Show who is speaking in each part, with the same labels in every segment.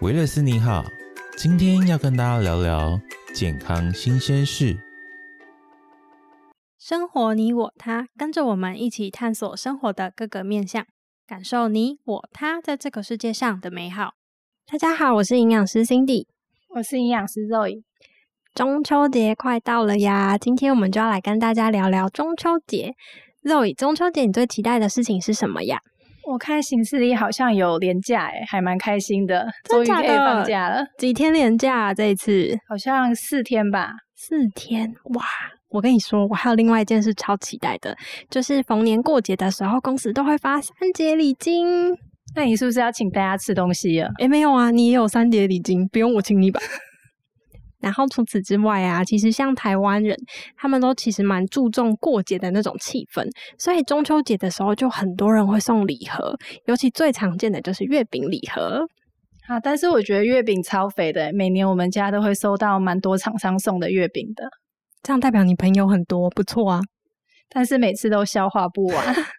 Speaker 1: 维勒斯你好，今天要跟大家聊聊健康新鲜事。
Speaker 2: 生活你我他，跟着我们一起探索生活的各个面向，感受你我他在这个世界上的美好。大家好，我是营养师 Cindy，
Speaker 3: 我是营养师 Zoe。
Speaker 2: 中秋节快到了呀，今天我们就要来跟大家聊聊中秋节。Zoe，中秋节你最期待的事情是什么呀？
Speaker 3: 我看形式里好像有年假，哎，还蛮开心的，终于可以放假了。
Speaker 2: 几天年假？这一次
Speaker 3: 好像四天吧？
Speaker 2: 四天哇！我跟你说，我还有另外一件事超期待的，就是逢年过节的时候，公司都会发三节礼金。
Speaker 3: 那你是不是要请大家吃东西啊？
Speaker 2: 诶没有啊，你也有三节礼金，不用我请你吧。然后除此之外啊，其实像台湾人，他们都其实蛮注重过节的那种气氛，所以中秋节的时候就很多人会送礼盒，尤其最常见的就是月饼礼盒
Speaker 3: 啊。但是我觉得月饼超肥的，每年我们家都会收到蛮多厂商送的月饼的，
Speaker 2: 这样代表你朋友很多，不错啊。
Speaker 3: 但是每次都消化不完。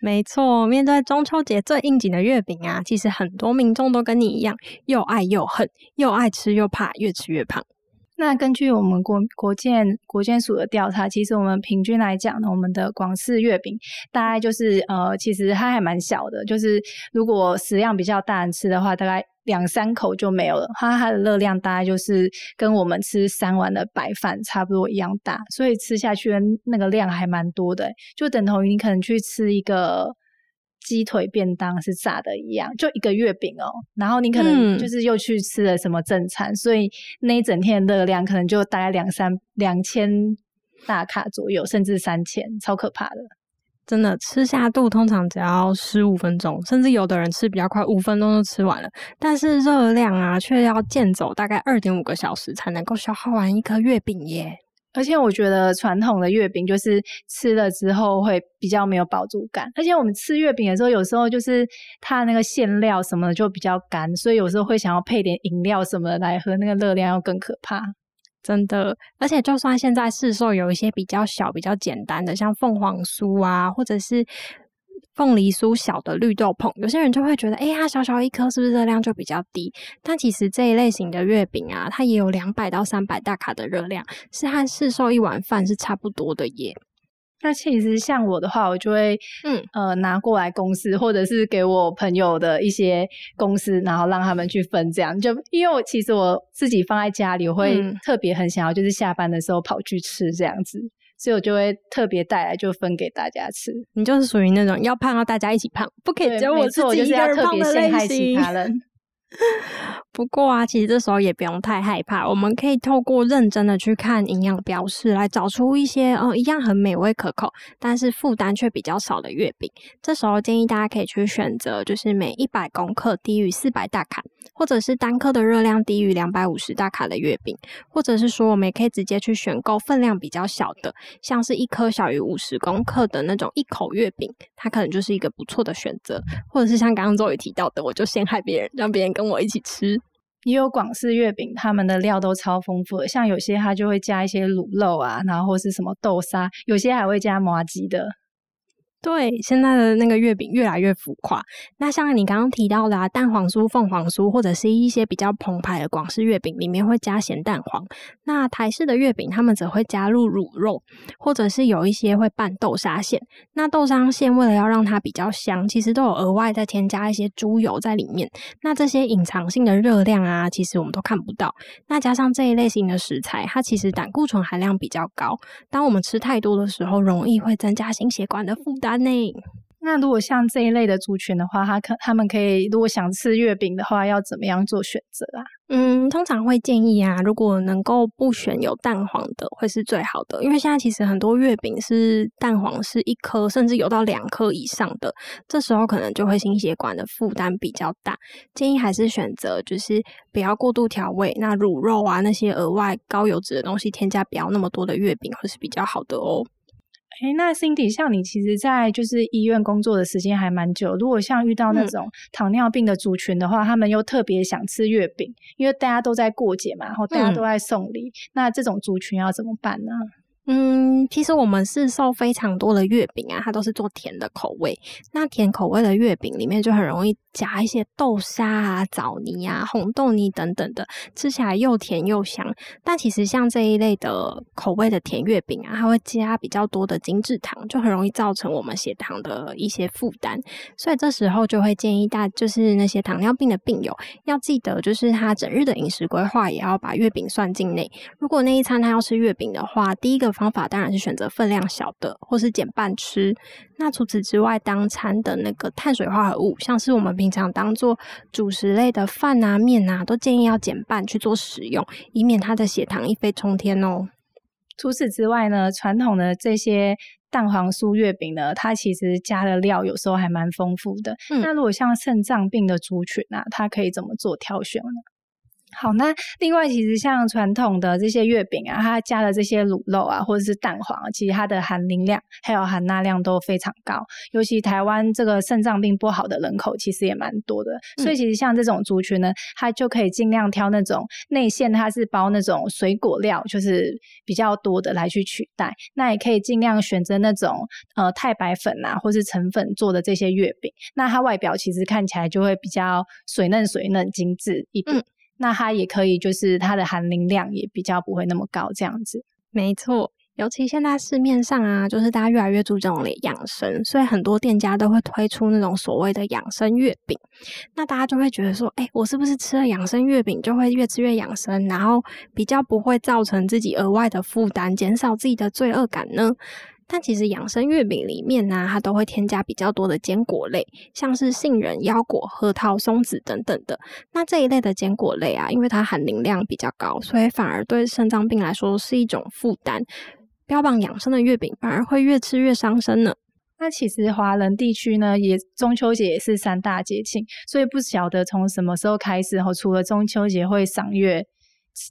Speaker 2: 没错，面对中秋节最应景的月饼啊，其实很多民众都跟你一样，又爱又恨，又爱吃又怕越吃越胖。
Speaker 3: 那根据我们国国建国建署的调查，其实我们平均来讲呢，我们的广式月饼大概就是呃，其实它还蛮小的，就是如果食量比较大人吃的话，大概。两三口就没有了，它它的热量大概就是跟我们吃三碗的白饭差不多一样大，所以吃下去的那个量还蛮多的，就等同于你可能去吃一个鸡腿便当是炸的一样，就一个月饼哦，然后你可能就是又去吃了什么正餐，所以那一整天的热量可能就大概两三两千大卡左右，甚至三千，超可怕的。
Speaker 2: 真的吃下肚通常只要十五分钟，甚至有的人吃比较快，五分钟就吃完了。但是热量啊，却要健走大概二点五个小时才能够消耗完一颗月饼耶。
Speaker 3: 而且我觉得传统的月饼就是吃了之后会比较没有饱足感，而且我们吃月饼的时候，有时候就是它那个馅料什么的就比较干，所以有时候会想要配点饮料什么的来喝，那个热量要更可怕。
Speaker 2: 真的，而且就算现在市售有一些比较小、比较简单的，像凤凰酥啊，或者是凤梨酥小的绿豆椪，有些人就会觉得，哎，它小小一颗，是不是热量就比较低？但其实这一类型的月饼啊，它也有两百到三百大卡的热量，是和市售一碗饭是差不多的耶。
Speaker 3: 那其实像我的话，我就会嗯呃拿过来公司，或者是给我朋友的一些公司，然后让他们去分这样。就因为我其实我自己放在家里，我会特别很想要，就是下班的时候跑去吃这样子，所以我就会特别带来就分给大家吃。
Speaker 2: 你就是属于那种要胖要大家一起胖，不可以只有我自己一个人胖的类型。不过啊，其实这时候也不用太害怕，我们可以透过认真的去看营养标示，来找出一些呃一样很美味可口，但是负担却比较少的月饼。这时候建议大家可以去选择，就是每一百公克低于四百大卡，或者是单颗的热量低于两百五十大卡的月饼，或者是说我们也可以直接去选购分量比较小的，像是一颗小于五十公克的那种一口月饼，它可能就是一个不错的选择。或者是像刚刚周宇提到的，我就陷害别人，让别人跟我一起吃。
Speaker 3: 也有广式月饼，他们的料都超丰富的，像有些它就会加一些卤肉啊，然后或是什么豆沙，有些还会加麻吉的。
Speaker 2: 对，现在的那个月饼越来越浮夸。那像你刚刚提到的啊，蛋黄酥、凤凰酥，或者是一些比较澎湃的广式月饼，里面会加咸蛋黄。那台式的月饼，他们则会加入卤肉，或者是有一些会拌豆沙馅。那豆沙馅为了要让它比较香，其实都有额外再添加一些猪油在里面。那这些隐藏性的热量啊，其实我们都看不到。那加上这一类型的食材，它其实胆固醇含量比较高。当我们吃太多的时候，容易会增加心血管的负担。内，
Speaker 3: 那如果像这一类的族群的话，他可他们可以，如果想吃月饼的话，要怎么样做选择啊？
Speaker 2: 嗯，通常会建议啊，如果能够不选有蛋黄的，会是最好的。因为现在其实很多月饼是蛋黄是一颗，甚至有到两颗以上的，这时候可能就会心血管的负担比较大。建议还是选择就是不要过度调味，那卤肉啊那些额外高油脂的东西添加不要那么多的月饼，会是比较好的哦。
Speaker 3: 哎，那 Cindy，像你其实，在就是医院工作的时间还蛮久。如果像遇到那种糖尿病的族群的话，他们又特别想吃月饼，因为大家都在过节嘛，然后大家都在送礼，那这种族群要怎么办呢？
Speaker 2: 嗯，其实我们市售非常多的月饼啊，它都是做甜的口味。那甜口味的月饼里面就很容易夹一些豆沙啊、枣泥啊、红豆泥等等的，吃起来又甜又香。但其实像这一类的口味的甜月饼啊，它会加比较多的精制糖，就很容易造成我们血糖的一些负担。所以这时候就会建议大，就是那些糖尿病的病友要记得，就是他整日的饮食规划也要把月饼算进内。如果那一餐他要吃月饼的话，第一个。方法当然是选择分量小的，或是减半吃。那除此之外，当餐的那个碳水化合物，像是我们平常当做主食类的饭啊、面啊，都建议要减半去做使用，以免它的血糖一飞冲天哦。
Speaker 3: 除此之外呢，传统的这些蛋黄酥月饼呢，它其实加的料有时候还蛮丰富的。那如果像肾脏病的族群啊，它可以怎么做挑选呢？好，那另外其实像传统的这些月饼啊，它加的这些卤肉啊，或者是蛋黄，其实它的含磷量还有含钠量都非常高。尤其台湾这个肾脏病不好的人口其实也蛮多的，所以其实像这种族群呢，它就可以尽量挑那种内馅它是包那种水果料，就是比较多的来去取代。那也可以尽量选择那种呃太白粉啊，或是成粉做的这些月饼，那它外表其实看起来就会比较水嫩水嫩、精致一点。那它也可以，就是它的含磷量也比较不会那么高，这样子。
Speaker 2: 没错，尤其现在市面上啊，就是大家越来越注重养生，所以很多店家都会推出那种所谓的养生月饼。那大家就会觉得说，哎，我是不是吃了养生月饼就会越吃越养生，然后比较不会造成自己额外的负担，减少自己的罪恶感呢？但其实养生月饼里面呢，它都会添加比较多的坚果类，像是杏仁、腰果、核桃、松子等等的。那这一类的坚果类啊，因为它含磷量比较高，所以反而对肾脏病来说是一种负担。标榜养生的月饼，反而会越吃越伤身呢。
Speaker 3: 那其实华人地区呢，也中秋节也是三大节庆，所以不晓得从什么时候开始，后除了中秋节会赏月。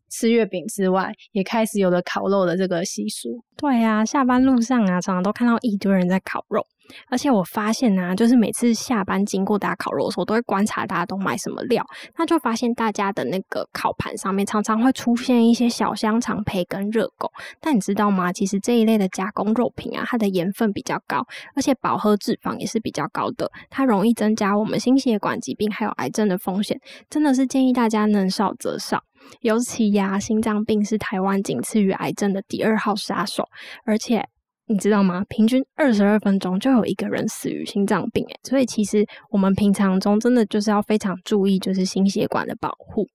Speaker 3: 吃月饼之外，也开始有了烤肉的这个习俗。
Speaker 2: 对呀，下班路上啊，常常都看到一堆人在烤肉。而且我发现啊，就是每次下班经过大家烤肉的时候，都会观察大家都买什么料。那就发现大家的那个烤盘上面常常会出现一些小香肠、培根、热狗。但你知道吗？其实这一类的加工肉品啊，它的盐分比较高，而且饱和脂肪也是比较高的，它容易增加我们心血管疾病还有癌症的风险。真的是建议大家能少则少。尤其呀，心脏病是台湾仅次于癌症的第二号杀手，而且你知道吗？平均二十二分钟就有一个人死于心脏病，诶所以其实我们平常中真的就是要非常注意，就是心血管的保护。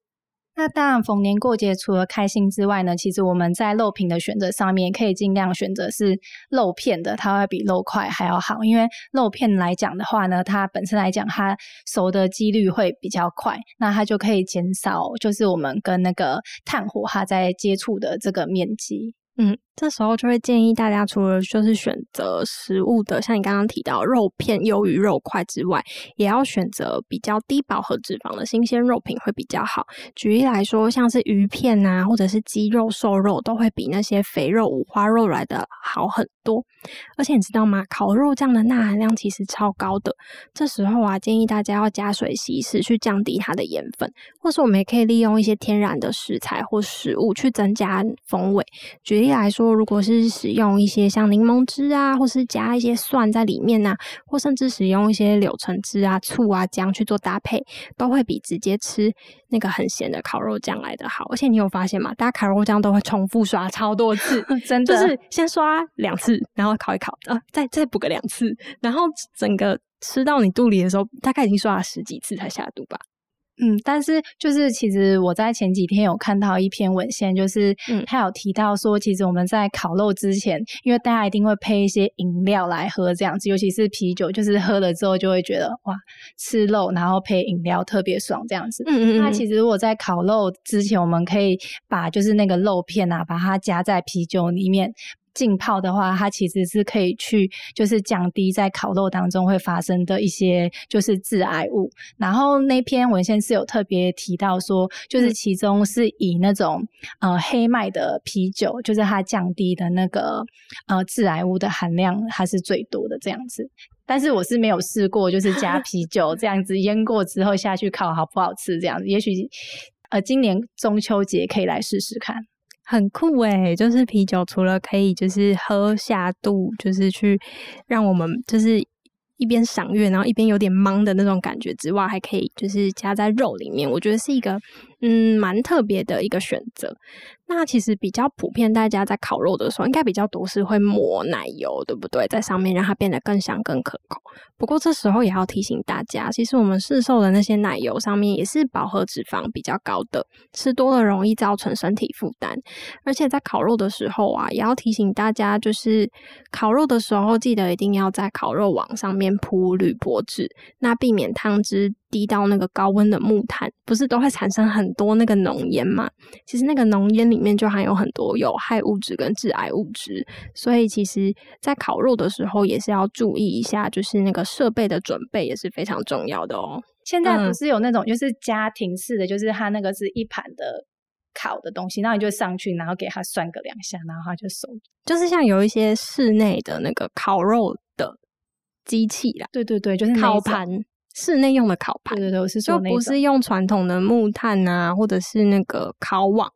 Speaker 3: 那当然，逢年过节除了开心之外呢，其实我们在肉品的选择上面，可以尽量选择是肉片的，它会比肉块还要好。因为肉片来讲的话呢，它本身来讲，它熟的几率会比较快，那它就可以减少就是我们跟那个炭火它在接触的这个面积。
Speaker 2: 嗯，这时候就会建议大家，除了就是选择食物的，像你刚刚提到肉片优于肉块之外，也要选择比较低饱和脂肪的新鲜肉品会比较好。举例来说，像是鱼片啊，或者是鸡肉、瘦肉，都会比那些肥肉、五花肉来的好很多。而且你知道吗？烤肉酱的钠含量其实超高的。这时候啊，建议大家要加水稀释，去降低它的盐分，或是我们也可以利用一些天然的食材或食物去增加风味。举例。来说说，如果是使用一些像柠檬汁啊，或是加一些蒜在里面呐，或甚至使用一些柳橙汁啊、醋啊、姜去做搭配，都会比直接吃那个很咸的烤肉酱来的好。而且你有发现吗？大家烤肉酱都会重复刷超多次，
Speaker 3: 真的，
Speaker 2: 就是先刷两次，然后烤一烤，呃，再再补个两次，然后整个吃到你肚里的时候，大概已经刷了十几次才下肚吧。
Speaker 3: 嗯，但是就是其实我在前几天有看到一篇文献，就是他有提到说，其实我们在烤肉之前，因为大家一定会配一些饮料来喝，这样子，尤其是啤酒，就是喝了之后就会觉得哇，吃肉然后配饮料特别爽，这样子。嗯嗯嗯。那其实我在烤肉之前，我们可以把就是那个肉片啊，把它夹在啤酒里面。浸泡的话，它其实是可以去，就是降低在烤肉当中会发生的一些就是致癌物。然后那篇文献是有特别提到说，就是其中是以那种呃黑麦的啤酒，就是它降低的那个呃致癌物的含量，它是最多的这样子。但是我是没有试过，就是加啤酒这样子腌过之后下去烤，好不好吃这样子？也许呃今年中秋节可以来试试看。
Speaker 2: 很酷诶，就是啤酒除了可以就是喝下肚，就是去让我们就是一边赏月，然后一边有点忙的那种感觉之外，还可以就是加在肉里面，我觉得是一个嗯蛮特别的一个选择。那其实比较普遍，大家在烤肉的时候，应该比较多是会抹奶油，对不对？在上面让它变得更香、更可口。不过这时候也要提醒大家，其实我们市售的那些奶油上面也是饱和脂肪比较高的，吃多了容易造成身体负担。而且在烤肉的时候啊，也要提醒大家，就是烤肉的时候记得一定要在烤肉网上面铺铝箔纸，那避免汤汁。滴到那个高温的木炭，不是都会产生很多那个浓烟嘛？其实那个浓烟里面就含有很多有害物质跟致癌物质，所以其实，在烤肉的时候也是要注意一下，就是那个设备的准备也是非常重要的哦。
Speaker 3: 现在不是有那种就是家庭式的，就是它那个是一盘的烤的东西，然后你就上去，然后给它涮个两下，然后它就熟。
Speaker 2: 就是像有一些室内的那个烤肉的机器啦，
Speaker 3: 对对对，就是
Speaker 2: 烤盘。室内用的烤盘，
Speaker 3: 对对对，是
Speaker 2: 就不是用传统的木炭啊，或者是那个烤网，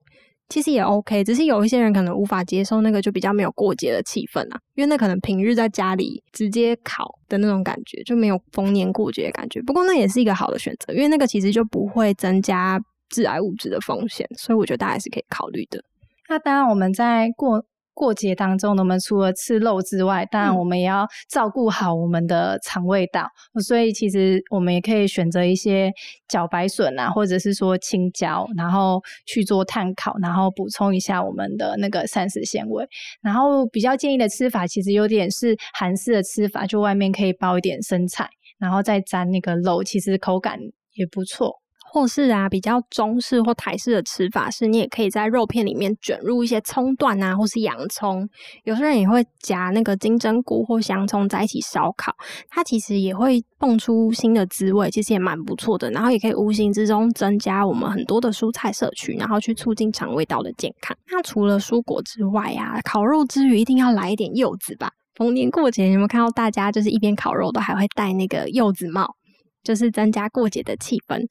Speaker 2: 其实也 OK。只是有一些人可能无法接受那个，就比较没有过节的气氛啊，因为那可能平日在家里直接烤的那种感觉，就没有逢年过节的感觉。不过那也是一个好的选择，因为那个其实就不会增加致癌物质的风险，所以我觉得大家还是可以考虑的。
Speaker 3: 那当然，我们在过。过节当中，我们除了吃肉之外，当然我们也要照顾好我们的肠胃道。所以其实我们也可以选择一些茭白笋啊，或者是说青椒，然后去做碳烤，然后补充一下我们的那个膳食纤维。然后比较建议的吃法，其实有点是韩式的吃法，就外面可以包一点生菜，然后再沾那个肉，其实口感也不错。
Speaker 2: 或是啊，比较中式或台式的吃法是，你也可以在肉片里面卷入一些葱段啊，或是洋葱。有些人也会夹那个金针菇或香葱在一起烧烤，它其实也会蹦出新的滋味，其实也蛮不错的。然后也可以无形之中增加我们很多的蔬菜摄取，然后去促进肠胃道的健康。那除了蔬果之外啊，烤肉之余一定要来一点柚子吧。逢年过节，有没有看到大家就是一边烤肉都还会戴那个柚子帽，就是增加过节的气氛。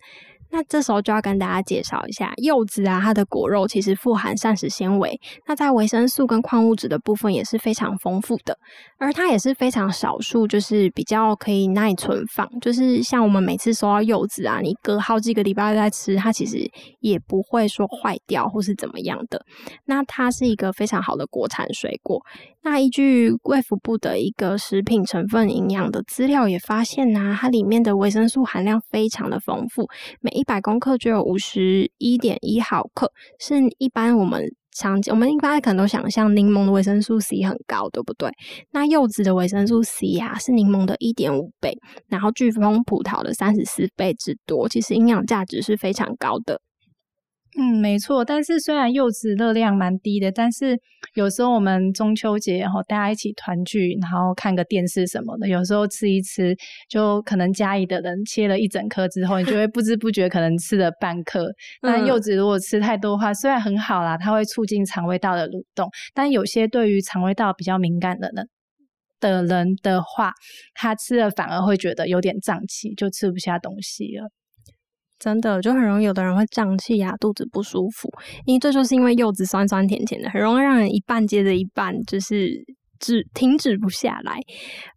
Speaker 2: 那这时候就要跟大家介绍一下柚子啊，它的果肉其实富含膳食纤维，那在维生素跟矿物质的部分也是非常丰富的，而它也是非常少数，就是比较可以耐存放，就是像我们每次收到柚子啊，你隔好几个礼拜再吃，它其实也不会说坏掉或是怎么样的。那它是一个非常好的国产水果。那依据卫福部的一个食品成分营养的资料也发现呐，它里面的维生素含量非常的丰富，每一百公克就有五十一点一毫克，是一般我们常，我们一般可能都想象柠檬的维生素 C 很高，对不对？那柚子的维生素 C 呀是柠檬的一点五倍，然后巨峰葡萄的三十四倍之多，其实营养价值是非常高的。
Speaker 3: 嗯，没错。但是虽然柚子热量蛮低的，但是有时候我们中秋节然后大家一起团聚，然后看个电视什么的，有时候吃一吃，就可能家里的人切了一整颗之后，你就会不知不觉可能吃了半颗。那柚子如果吃太多的话，虽然很好啦，它会促进肠胃道的蠕动，但有些对于肠胃道比较敏感的人的人的话，他吃了反而会觉得有点胀气，就吃不下东西了。
Speaker 2: 真的就很容易，有的人会胀气呀，肚子不舒服，因为这就是因为柚子酸酸甜甜的，很容易让人一半接着一半，就是。止停止不下来，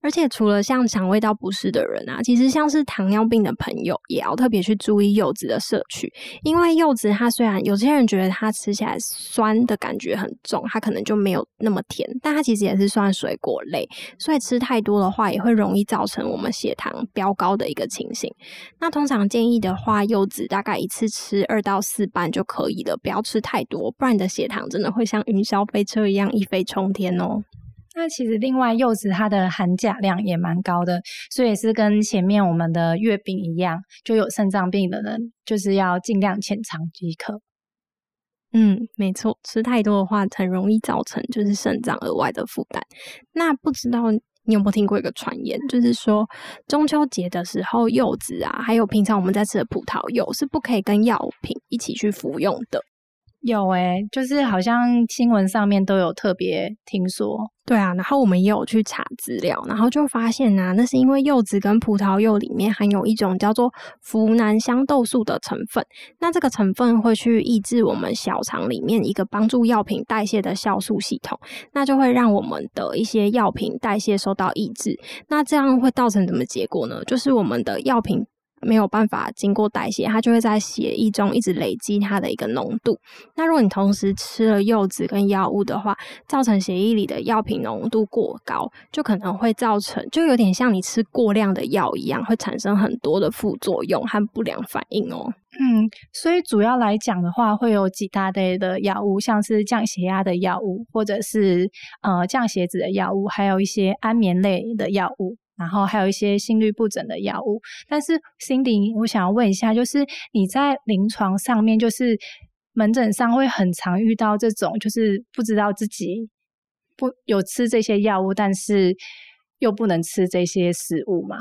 Speaker 2: 而且除了像肠胃道不适的人啊，其实像是糖尿病的朋友也要特别去注意柚子的摄取，因为柚子它虽然有些人觉得它吃起来酸的感觉很重，它可能就没有那么甜，但它其实也是算水果类，所以吃太多的话也会容易造成我们血糖飙高的一个情形。那通常建议的话，柚子大概一次吃二到四瓣就可以了，不要吃太多，不然你的血糖真的会像云霄飞车一样一飞冲天哦。
Speaker 3: 那其实另外柚子它的含钾量也蛮高的，所以是跟前面我们的月饼一样，就有肾脏病的人就是要尽量浅尝即可。
Speaker 2: 嗯，没错，吃太多的话很容易造成就是肾脏额外的负担。那不知道你有没有听过一个传言，就是说中秋节的时候柚子啊，还有平常我们在吃的葡萄柚是不可以跟药品一起去服用的。
Speaker 3: 有诶，就是好像新闻上面都有特别听说。
Speaker 2: 对啊，然后我们也有去查资料，然后就发现啊，那是因为柚子跟葡萄柚里面含有一种叫做呋喃香豆素的成分，那这个成分会去抑制我们小肠里面一个帮助药品代谢的酵素系统，那就会让我们的一些药品代谢受到抑制，那这样会造成什么结果呢？就是我们的药品。没有办法经过代谢，它就会在血液中一直累积它的一个浓度。那如果你同时吃了柚子跟药物的话，造成血液里的药品浓度过高，就可能会造成，就有点像你吃过量的药一样，会产生很多的副作用和不良反应哦。
Speaker 3: 嗯，所以主要来讲的话，会有几大类的药物，像是降血压的药物，或者是呃降血脂的药物，还有一些安眠类的药物。然后还有一些心律不整的药物，但是 Cindy，我想要问一下，就是你在临床上面，就是门诊上会很常遇到这种，就是不知道自己不有吃这些药物，但是又不能吃这些食物吗？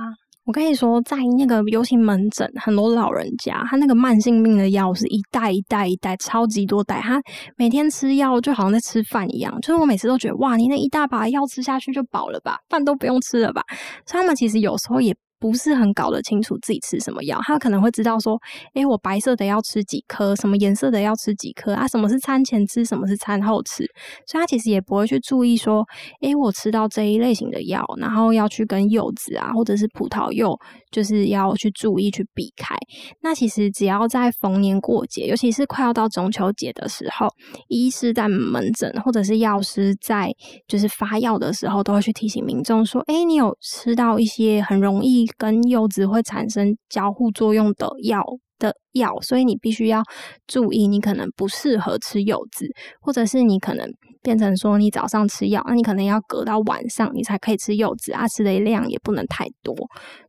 Speaker 2: 我跟你说，在那个尤其门诊，很多老人家，他那个慢性病的药是一袋一袋一袋，超级多袋，他每天吃药就好像在吃饭一样。就是我每次都觉得，哇，你那一大把药吃下去就饱了吧，饭都不用吃了吧？所以他们其实有时候也。不是很搞得清楚自己吃什么药，他可能会知道说，诶，我白色的要吃几颗，什么颜色的要吃几颗啊？什么是餐前吃，什么是餐后吃？所以他其实也不会去注意说，诶，我吃到这一类型的药，然后要去跟柚子啊，或者是葡萄柚，就是要去注意去避开。那其实只要在逢年过节，尤其是快要到中秋节的时候，医师在门诊或者是药师在就是发药的时候，都会去提醒民众说，诶，你有吃到一些很容易。跟柚子会产生交互作用的药的药，所以你必须要注意，你可能不适合吃柚子，或者是你可能变成说你早上吃药，那你可能要隔到晚上你才可以吃柚子啊，吃的量也不能太多。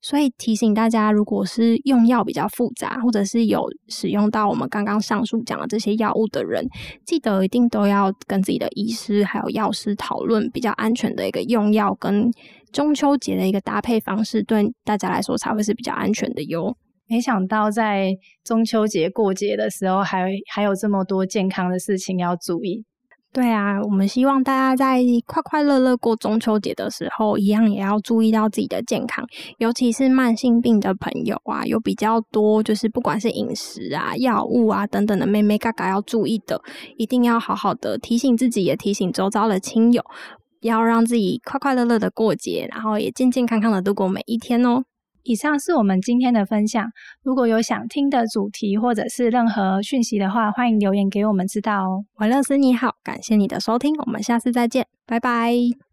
Speaker 2: 所以提醒大家，如果是用药比较复杂，或者是有使用到我们刚刚上述讲的这些药物的人，记得一定都要跟自己的医师还有药师讨论比较安全的一个用药跟。中秋节的一个搭配方式，对大家来说才会是比较安全的哟。
Speaker 3: 没想到在中秋节过节的时候，还还有这么多健康的事情要注意。
Speaker 2: 对啊，我们希望大家在快快乐乐过中秋节的时候，一样也要注意到自己的健康，尤其是慢性病的朋友啊，有比较多就是不管是饮食啊、药物啊等等的，妹妹嘎嘎要注意的，一定要好好的提醒自己，也提醒周遭的亲友。要让自己快快乐乐的过节，然后也健健康康的度过每一天哦。
Speaker 3: 以上是我们今天的分享。如果有想听的主题或者是任何讯息的话，欢迎留言给我们知道哦。
Speaker 2: 瓦勒斯你好，感谢你的收听，我们下次再见，拜拜。